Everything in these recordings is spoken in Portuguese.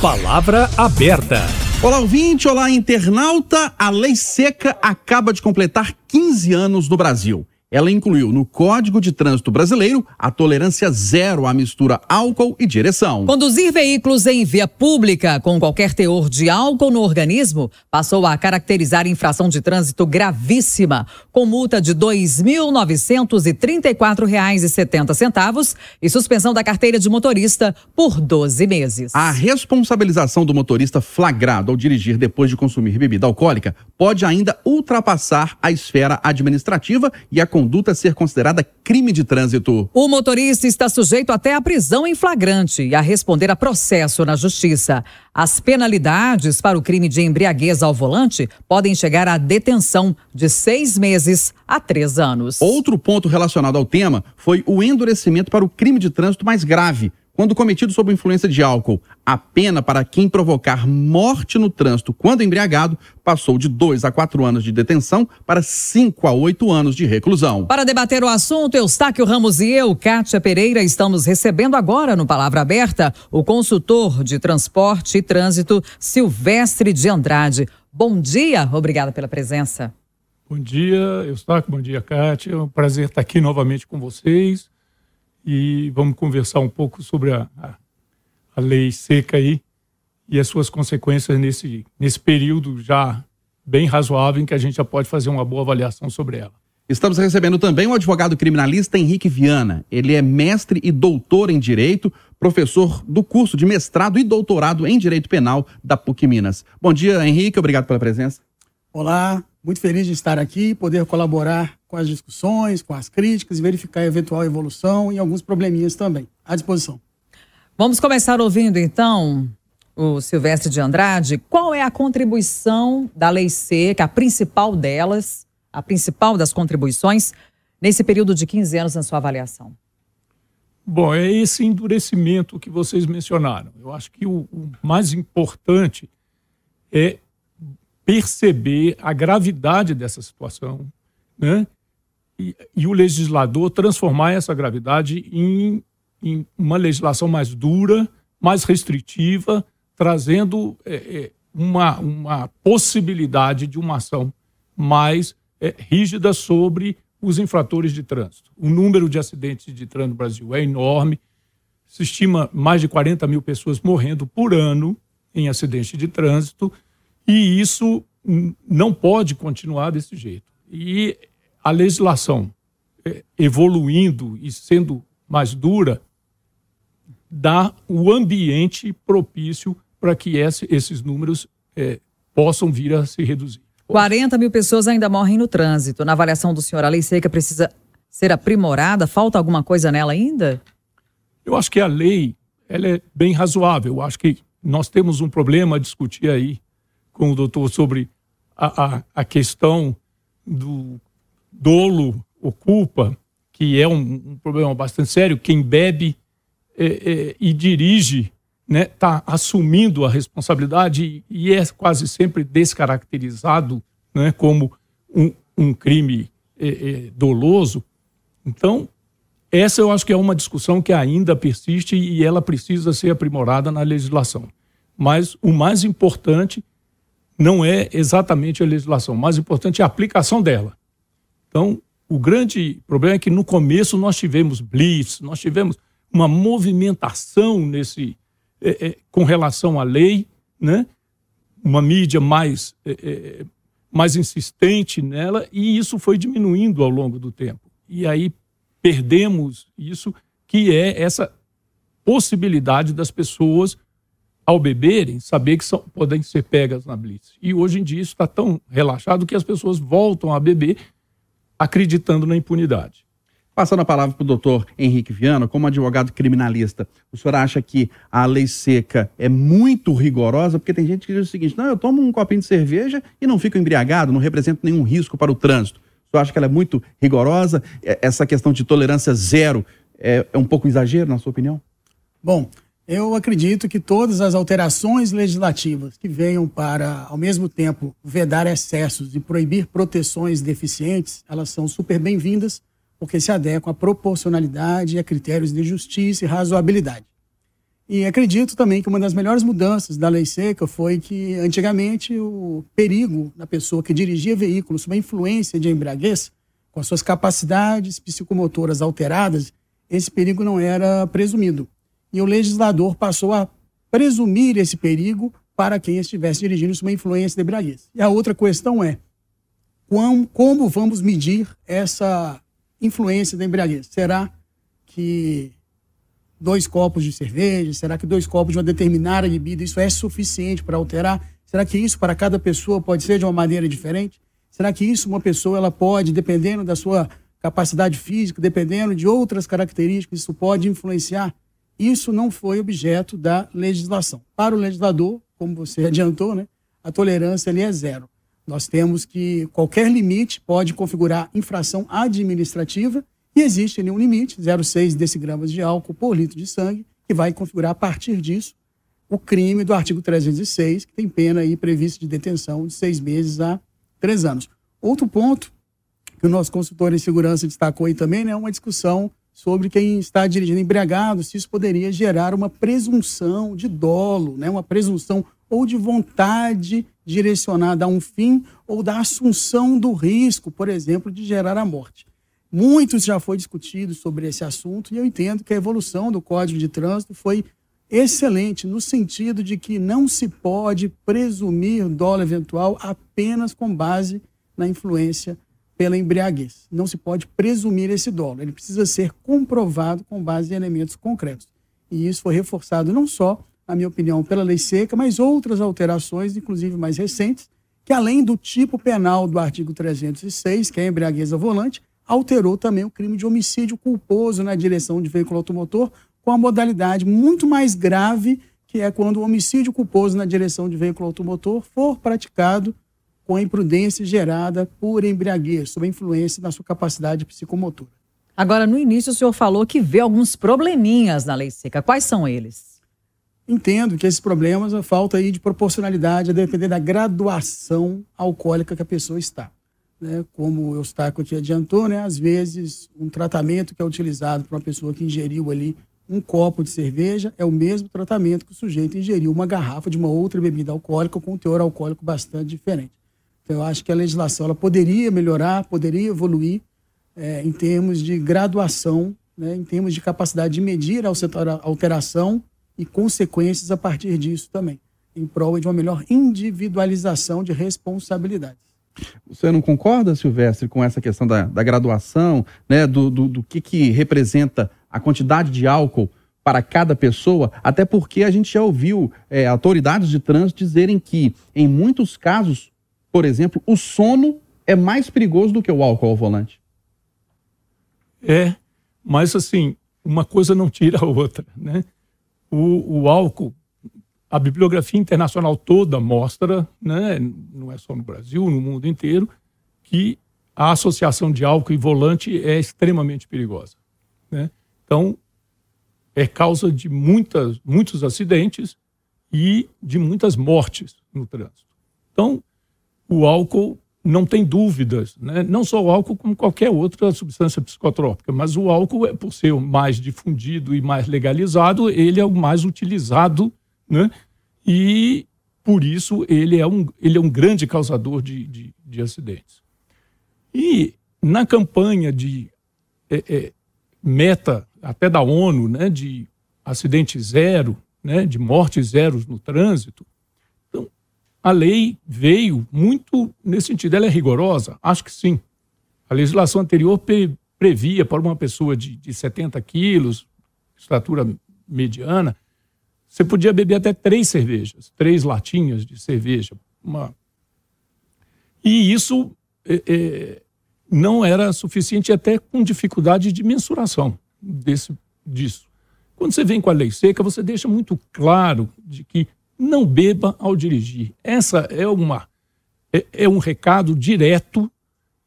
Palavra aberta. Olá, ouvinte, olá, internauta. A lei seca acaba de completar 15 anos no Brasil. Ela incluiu no Código de Trânsito Brasileiro a tolerância zero à mistura álcool e direção. Conduzir veículos em via pública com qualquer teor de álcool no organismo passou a caracterizar infração de trânsito gravíssima, com multa de R$ 2.934,70 e suspensão da carteira de motorista por 12 meses. A responsabilização do motorista flagrado ao dirigir depois de consumir bebida alcoólica pode ainda ultrapassar a esfera administrativa e a conduta ser considerada crime de trânsito. O motorista está sujeito até à prisão em flagrante e a responder a processo na justiça. As penalidades para o crime de embriaguez ao volante podem chegar à detenção de seis meses a três anos. Outro ponto relacionado ao tema foi o endurecimento para o crime de trânsito mais grave, quando cometido sob influência de álcool. A pena para quem provocar morte no trânsito quando embriagado passou de 2 a 4 anos de detenção para 5 a 8 anos de reclusão. Para debater o assunto, Eustáquio Ramos e eu, Kátia Pereira, estamos recebendo agora no Palavra Aberta o consultor de transporte e trânsito, Silvestre de Andrade. Bom dia, obrigada pela presença. Bom dia, Eustáquio, bom dia, Kátia. É um prazer estar aqui novamente com vocês e vamos conversar um pouco sobre a, a, a lei seca aí e as suas consequências nesse, nesse período já bem razoável em que a gente já pode fazer uma boa avaliação sobre ela. Estamos recebendo também o advogado criminalista Henrique Viana. Ele é mestre e doutor em Direito, professor do curso de mestrado e doutorado em Direito Penal da PUC Minas. Bom dia, Henrique. Obrigado pela presença. Olá, muito feliz de estar aqui, poder colaborar com as discussões, com as críticas e verificar a eventual evolução e alguns probleminhas também. À disposição. Vamos começar ouvindo então o Silvestre de Andrade. Qual é a contribuição da Lei Seca, a principal delas, a principal das contribuições, nesse período de 15 anos na sua avaliação? Bom, é esse endurecimento que vocês mencionaram. Eu acho que o, o mais importante é perceber a gravidade dessa situação, né? E, e o legislador transformar essa gravidade em, em, uma legislação mais dura, mais restritiva, trazendo é, é, uma, uma possibilidade de uma ação mais é, rígida sobre os infratores de trânsito. O número de acidentes de trânsito no Brasil é enorme. Se estima mais de 40 mil pessoas morrendo por ano em acidente de trânsito, e isso não pode continuar desse jeito. E a legislação é, evoluindo e sendo mais dura, dá o ambiente propício para que esse, esses números é, possam vir a se reduzir. 40 mil pessoas ainda morrem no trânsito. Na avaliação do senhor, a lei seca precisa ser aprimorada? Falta alguma coisa nela ainda? Eu acho que a lei ela é bem razoável. Eu acho que nós temos um problema a discutir aí com o doutor sobre a, a, a questão do dolo ou culpa, que é um, um problema bastante sério, quem bebe é, é, e dirige está né, tá assumindo a responsabilidade e é quase sempre descaracterizado né, como um, um crime é, é, doloso. Então, essa eu acho que é uma discussão que ainda persiste e ela precisa ser aprimorada na legislação. Mas o mais importante não é exatamente a legislação, o mais importante é a aplicação dela. Então, o grande problema é que no começo nós tivemos blitz, nós tivemos uma movimentação nesse é, é, com relação à lei, né? uma mídia mais, é, é, mais insistente nela, e isso foi diminuindo ao longo do tempo. E aí perdemos isso, que é essa possibilidade das pessoas, ao beberem, saber que são, podem ser pegas na blitz. E hoje em dia isso está tão relaxado que as pessoas voltam a beber acreditando na impunidade. Passando a palavra para o doutor Henrique Viana, como advogado criminalista, o senhor acha que a lei seca é muito rigorosa? Porque tem gente que diz o seguinte: não, eu tomo um copinho de cerveja e não fico embriagado, não representa nenhum risco para o trânsito. O senhor acha que ela é muito rigorosa? Essa questão de tolerância zero é, é um pouco exagero, na sua opinião? Bom, eu acredito que todas as alterações legislativas que venham para, ao mesmo tempo, vedar excessos e proibir proteções deficientes, elas são super bem-vindas, porque se adequam à proporcionalidade a critérios de justiça e razoabilidade. E acredito também que uma das melhores mudanças da lei seca foi que, antigamente, o perigo da pessoa que dirigia veículos sob a influência de embriaguez, com as suas capacidades psicomotoras alteradas, esse perigo não era presumido. E o legislador passou a presumir esse perigo para quem estivesse dirigindo sob a influência de embriaguez. E a outra questão é, como vamos medir essa influência da embriaguez? Será que dois copos de cerveja? Será que dois copos de uma determinada bebida isso é suficiente para alterar? Será que isso para cada pessoa pode ser de uma maneira diferente? Será que isso uma pessoa ela pode, dependendo da sua capacidade física, dependendo de outras características, isso pode influenciar? Isso não foi objeto da legislação. Para o legislador, como você adiantou, né, a tolerância ali é zero. Nós temos que qualquer limite pode configurar infração administrativa e existe ali um limite, 0,6 decigramas de álcool por litro de sangue, que vai configurar a partir disso o crime do artigo 306, que tem pena aí prevista de detenção de seis meses a três anos. Outro ponto que o nosso consultor em segurança destacou aí também, né, é uma discussão sobre quem está dirigindo embriagado, se isso poderia gerar uma presunção de dolo, né, uma presunção ou de vontade direcionada a um fim ou da assunção do risco, por exemplo, de gerar a morte. Muitos já foi discutido sobre esse assunto e eu entendo que a evolução do Código de Trânsito foi excelente no sentido de que não se pode presumir dolo eventual apenas com base na influência pela embriaguez. Não se pode presumir esse dolo, ele precisa ser comprovado com base em elementos concretos. E isso foi reforçado não só, na minha opinião, pela lei seca, mas outras alterações, inclusive mais recentes, que além do tipo penal do artigo 306, que é a embriaguez ao volante, alterou também o crime de homicídio culposo na direção de veículo automotor, com a modalidade muito mais grave, que é quando o homicídio culposo na direção de veículo automotor for praticado com a imprudência gerada por embriaguez, sob a influência da sua capacidade psicomotora. Agora, no início, o senhor falou que vê alguns probleminhas na lei seca. Quais são eles? Entendo que esses problemas, a falta aí de proporcionalidade, a depender da graduação alcoólica que a pessoa está né, como o Eustáquio te adiantou, né, às vezes um tratamento que é utilizado para uma pessoa que ingeriu ali um copo de cerveja é o mesmo tratamento que o sujeito ingeriu uma garrafa de uma outra bebida alcoólica com um teor alcoólico bastante diferente. Eu acho que a legislação ela poderia melhorar, poderia evoluir é, em termos de graduação, né, em termos de capacidade de medir a alteração e consequências a partir disso também, em prol de uma melhor individualização de responsabilidades. Você não concorda, Silvestre, com essa questão da, da graduação, né, do, do, do que, que representa a quantidade de álcool para cada pessoa? Até porque a gente já ouviu é, autoridades de trânsito dizerem que, em muitos casos, por exemplo, o sono é mais perigoso do que o álcool ao volante. É, mas assim, uma coisa não tira a outra, né? O, o álcool a bibliografia internacional toda mostra, né, não é só no Brasil, no mundo inteiro, que a associação de álcool e volante é extremamente perigosa. Né? Então, é causa de muitas, muitos acidentes e de muitas mortes no trânsito. Então, o álcool não tem dúvidas, né? não só o álcool, como qualquer outra substância psicotrópica, mas o álcool, é, por ser o mais difundido e mais legalizado, ele é o mais utilizado né? E por isso ele é um, ele é um grande causador de, de, de acidentes. E na campanha de é, é, meta até da ONU, né, de acidente zero, né, de mortes zeros no trânsito, a lei veio muito nesse sentido. Ela é rigorosa? Acho que sim. A legislação anterior pre, previa para uma pessoa de, de 70 quilos, estatura mediana, você podia beber até três cervejas, três latinhas de cerveja. Uma... E isso é, é, não era suficiente, até com dificuldade de mensuração desse, disso. Quando você vem com a lei seca, você deixa muito claro de que não beba ao dirigir. Essa é uma é, é um recado direto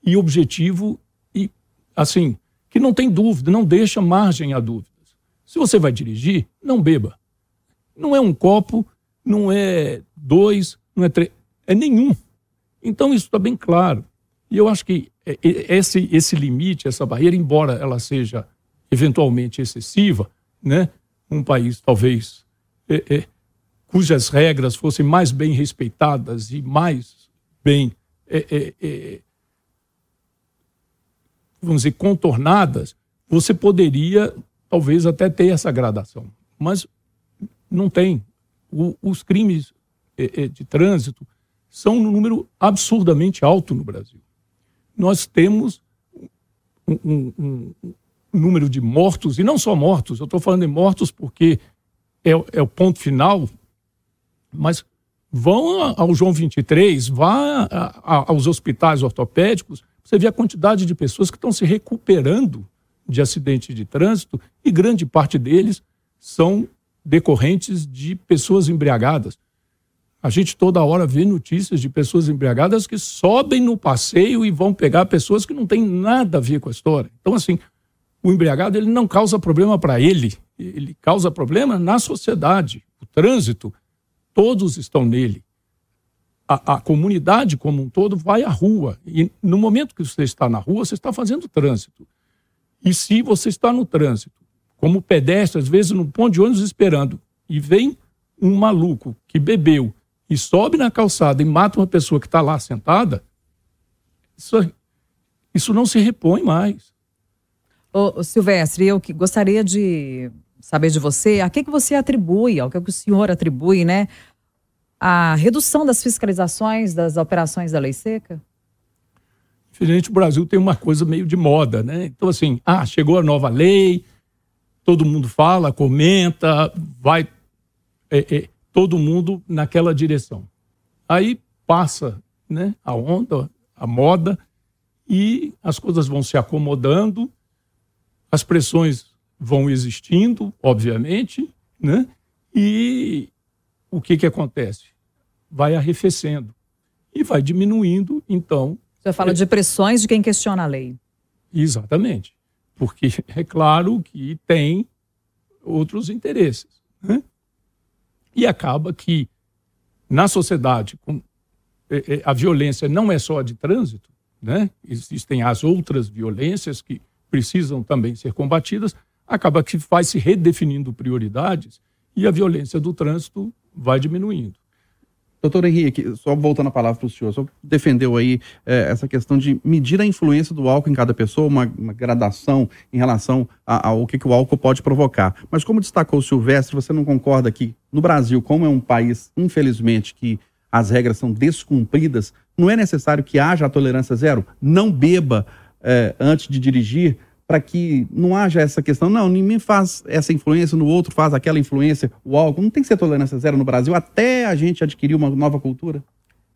e objetivo e assim que não tem dúvida, não deixa margem a dúvidas. Se você vai dirigir, não beba. Não é um copo, não é dois, não é três, é nenhum. Então isso está bem claro. E eu acho que é, é, esse, esse limite, essa barreira, embora ela seja eventualmente excessiva, né? um país talvez é, é, cujas regras fossem mais bem respeitadas e mais bem, é, é, é, vamos dizer, contornadas, você poderia talvez até ter essa gradação. Mas não tem. O, os crimes é, de trânsito são um número absurdamente alto no Brasil. Nós temos um, um, um, número de mortos, e não só mortos, eu estou falando em mortos porque é, é, o ponto final, mas vão ao João 23, vá aos hospitais ortopédicos, você vê a quantidade de pessoas que estão se recuperando de acidente de trânsito e grande parte deles são decorrentes de pessoas embriagadas. A gente toda hora vê notícias de pessoas embriagadas que sobem no passeio e vão pegar pessoas que não têm nada a ver com a história. Então, assim, o embriagado ele não causa problema para ele, ele causa problema na sociedade. O trânsito, todos estão nele. A, a, comunidade como um todo vai à rua. E no momento que você está na rua, você está fazendo trânsito. E se você está no trânsito, como pedestre, às vezes no ponto de ônibus esperando, e vem um maluco que bebeu e sobe na calçada e mata uma pessoa que está lá sentada, isso, isso não se repõe mais. Ô, Silvestre, eu gostaria de saber de você, a que, que você atribui, ao que, que o senhor atribui, né? A redução das fiscalizações das operações da lei seca? Infelizmente, o Brasil tem uma coisa meio de moda, né? Então, assim, ah, chegou a nova lei, todo mundo fala, comenta, vai é, é, todo mundo naquela direção. Aí passa né, a onda, a moda, e as coisas vão se acomodando as pressões vão existindo, obviamente, né? E o que, que acontece? Vai arrefecendo e vai diminuindo, então. Você fala é... de pressões de quem questiona a lei. Exatamente. Porque é claro que tem outros interesses. Né? E acaba que, na sociedade, com, é, é, a violência não é só de trânsito, né? existem as outras violências que precisam também ser combatidas, acaba que vai se redefinindo prioridades e a violência do trânsito vai diminuindo. Doutor Henrique, só voltando a palavra para o senhor, só defendeu aí é, essa questão de medir a influência do álcool em cada pessoa, uma, uma gradação em relação ao que, que o álcool pode provocar. Mas como destacou o Silvestre, você não concorda que no Brasil, como é um país, infelizmente, que as regras são descumpridas, não é necessário que haja a tolerância zero? Não beba é, antes de dirigir, para que não haja essa questão, não, ninguém faz essa influência, no outro faz aquela influência, o álcool. Não tem que ser tolerância zero no Brasil até a gente adquirir uma nova cultura?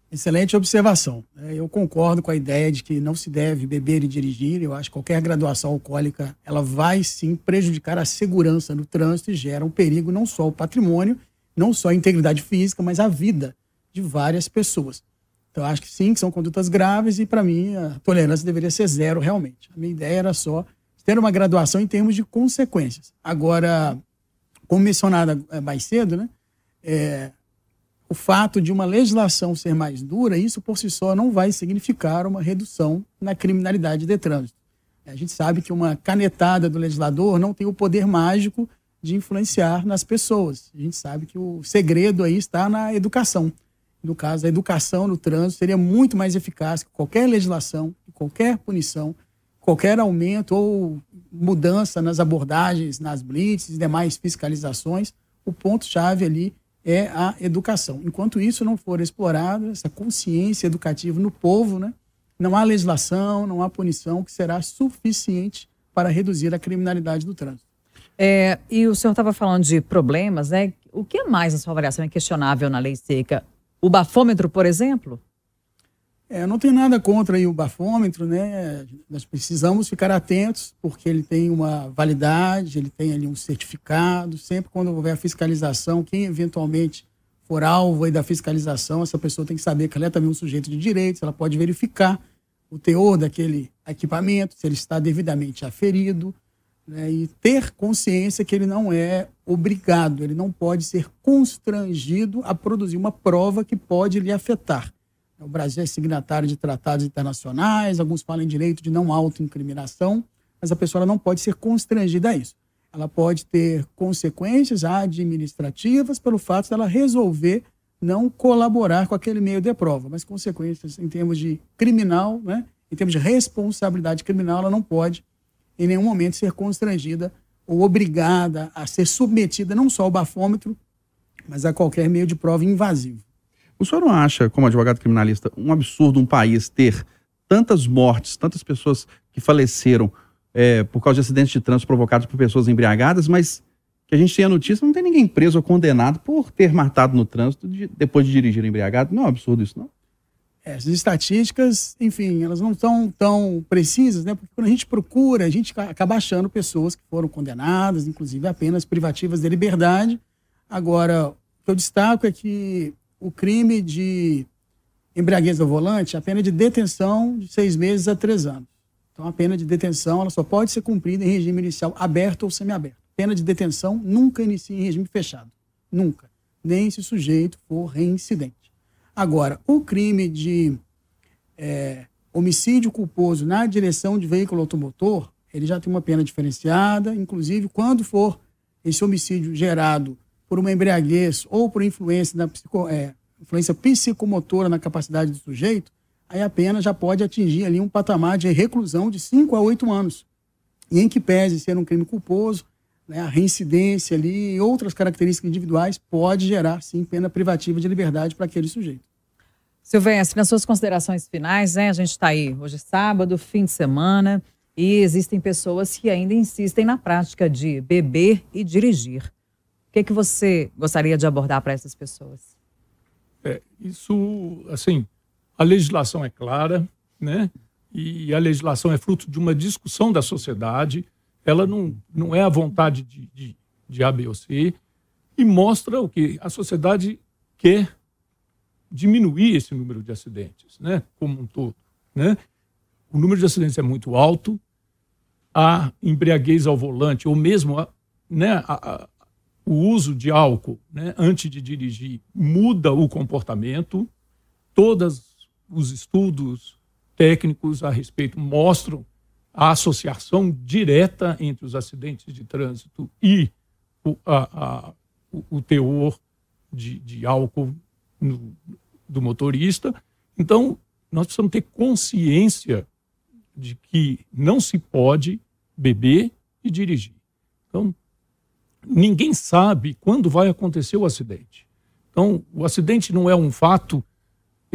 Excelente observação. É, eu concordo com a ideia de que não se deve beber e dirigir. Eu acho que qualquer graduação alcoólica ela vai sim prejudicar a segurança no trânsito e gera um perigo não só ao patrimônio, não só à integridade física, mas à vida de várias pessoas. Então, acho que sim, que são condutas graves e, para mim, a tolerância deveria ser zero, realmente. A minha ideia era só ter uma graduação em termos de consequências. Agora, como mencionado eh, mais cedo, né, é, o fato de uma legislação ser mais dura, isso por si só não vai significar uma redução na criminalidade de trânsito. A gente sabe que uma canetada do legislador não tem o poder mágico de influenciar nas pessoas. A gente sabe que o segredo aí está na educação no caso, a educação no trânsito seria muito mais eficaz que qualquer legislação, qualquer punição, qualquer aumento ou mudança nas abordagens, nas blitz e demais fiscalizações. O ponto-chave ali é a educação. Enquanto isso não for explorado, essa consciência educativa no povo, né, não há legislação, não há punição que será suficiente para reduzir a criminalidade do trânsito. É, e o senhor estava falando de problemas, né? O que mais, na sua avaliação, é questionável na lei seca? O bafômetro, por exemplo? É, não tem nada contra o bafômetro, né? Nós precisamos ficar atentos, porque ele tem uma validade, ele tem ali um certificado. Sempre quando houver a fiscalização, quem eventualmente for alvo da fiscalização, essa pessoa tem que saber que ela é também um sujeito de direitos, ela pode verificar o teor daquele equipamento, se ele está devidamente aferido, né, e ter consciência que ele não é obrigado, ele não pode ser constrangido a produzir uma prova que pode lhe afetar. O Brasil é signatário de tratados internacionais, alguns falam em direito de não autoincriminação, mas a pessoa não pode ser constrangida a isso. ela pode ter consequências administrativas pelo fato dela resolver não colaborar com aquele meio de prova, mas consequências em termos de criminal, né? em termos de responsabilidade criminal, ela não pode em nenhum momento ser constrangida ou obrigada a ser submetida não só ao bafômetro, mas a qualquer meio de prova invasivo. O senhor não acha, como advogado criminalista, um absurdo um país ter tantas mortes, tantas pessoas que faleceram é, por causa de acidentes de trânsito provocados por pessoas embriagadas, mas que a gente tenha notícia, não tem ninguém preso ou condenado por ter matado no trânsito de, depois de dirigir embriagado. Não é um absurdo isso, não? É, as estatísticas, enfim, elas não são tão precisas, né? Porque quando a gente procura, a gente acaba achando pessoas que foram condenadas, inclusive apenas privativas de liberdade. Agora, o que eu destaco é que o crime de embriaguez ao volante, a pena de detenção de seis meses a três anos. Então, a pena de detenção ela só pode ser cumprida em regime inicial aberto ou semiaberto. Pena de detenção nunca inicia em regime fechado. Nunca. Nem se o sujeito for reincidente. Agora, o crime de é, homicídio culposo na direção de veículo automotor, ele já tem uma pena diferenciada, inclusive quando for esse homicídio gerado por uma embriaguez ou por influência, psico, é, influência psicomotora na capacidade do sujeito, aí a pena já pode atingir ali um patamar de reclusão de 5 a 8 anos. E em que pese ser um crime culposo, né, a reincidência ali e outras características individuais pode gerar, sim, pena privativa de liberdade para aquele sujeito. Silvestre, nas suas considerações finais, né, a gente está aí hoje é sábado, fim de semana, e existem pessoas que ainda insistem na prática de beber e dirigir. Que, que você gostaria de abordar para essas pessoas? É, isso, assim, a legislação é clara, né? E a legislação é fruto de uma discussão da sociedade ela não, não é a vontade de, de, de A, B ou C, e mostra o que a sociedade quer diminuir esse número de acidentes, né, como um todo. Né? O número de acidentes é muito alto, a embriaguez ao volante, ou mesmo a, né, a, o uso de álcool né, antes de dirigir muda o comportamento. Todos os estudos técnicos a respeito mostram a associação direta entre os acidentes de trânsito e o, a, a, o, teor de, de álcool no, do motorista. Então, nós precisamos ter consciência de que não se pode beber e dirigir. Então, ninguém sabe quando vai acontecer o acidente. Então, o acidente não é um fato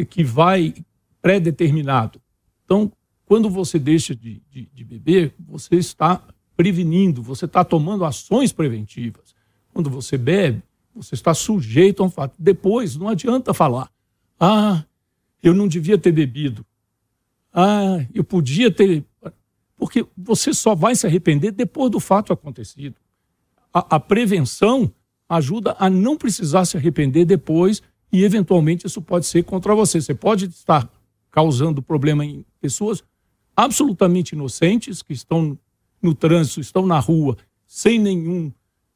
que vai pré-determinado. Então, quando você deixa de, de, de beber, você está prevenindo, você está tomando ações preventivas. Quando você bebe, você está sujeito a um fato. Depois, não adianta falar, ah, eu não devia ter bebido. Ah, eu podia ter. Porque você só vai se arrepender depois do fato acontecido. A, a, prevenção ajuda a não precisar se arrepender depois e, eventualmente, isso pode ser contra você. Você pode estar causando problema em pessoas absolutamente inocentes, que estão no trânsito, estão na rua, sem nenhum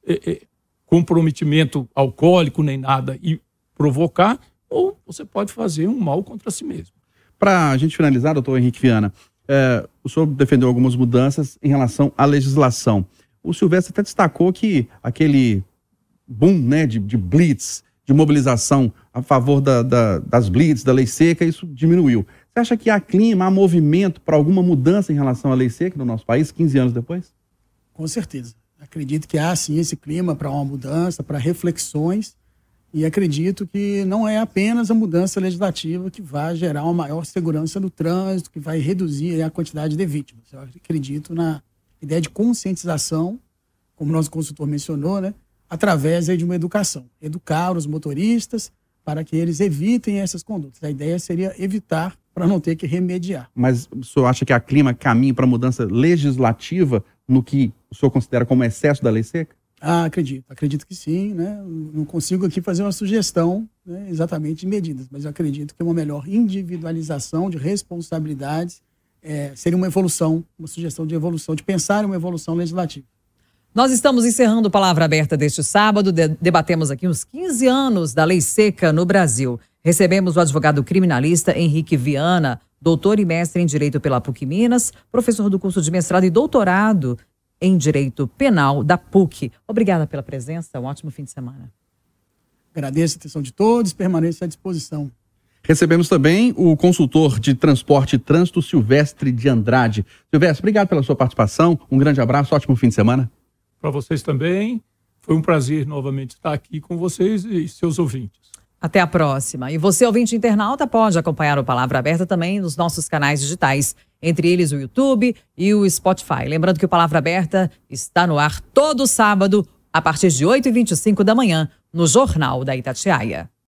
é, é, comprometimento alcoólico nem nada, e provocar, ou você pode fazer um mal contra si mesmo. Para a gente finalizar, doutor Henrique Viana, é, o senhor defendeu algumas mudanças em relação à legislação. O Silvestre até destacou que aquele boom né, de, de blitz, de mobilização a favor da, da, das blitz, da lei seca, isso diminuiu. Você acha que há clima, há movimento para alguma mudança em relação à lei seca no nosso país, 15 anos depois? Com certeza. Acredito que há sim esse clima para uma mudança, para reflexões, e acredito que não é apenas a mudança legislativa que vai gerar uma maior segurança no trânsito, que vai reduzir a quantidade de vítimas. Eu acredito na ideia de conscientização, como o nosso consultor mencionou, né, através de uma educação. Educar os motoristas para que eles evitem essas condutas. A ideia seria evitar para não ter que remediar. Mas o senhor acha que a clima caminha para mudança legislativa no que o senhor considera como excesso da lei seca? Ah, acredito. Acredito que sim. Né? Não consigo aqui fazer uma sugestão né, exatamente de medidas, mas eu acredito que uma melhor individualização de responsabilidades é, seria uma evolução, uma sugestão de evolução, de pensar em uma evolução legislativa. Nós estamos encerrando Palavra Aberta deste sábado. De debatemos aqui uns 15 anos da lei seca no Brasil. Recebemos o advogado criminalista Henrique Viana, doutor e mestre em Direito pela PUC Minas, professor do curso de mestrado e doutorado em Direito Penal da PUC. Obrigada pela presença, um ótimo fim de semana. Agradeço a atenção de todos, permaneço à disposição. Recebemos também o consultor de transporte e trânsito, Silvestre de Andrade. Silvestre, obrigado pela sua participação. Um grande abraço, ótimo fim de semana. Para vocês também. Foi um prazer novamente estar aqui com vocês e seus ouvintes. Até a próxima. E você, ouvinte internauta, pode acompanhar o Palavra Aberta também nos nossos canais digitais, entre eles o YouTube e o Spotify. Lembrando que o Palavra Aberta está no ar todo sábado, a partir de 8h25 da manhã, no Jornal da Itatiaia.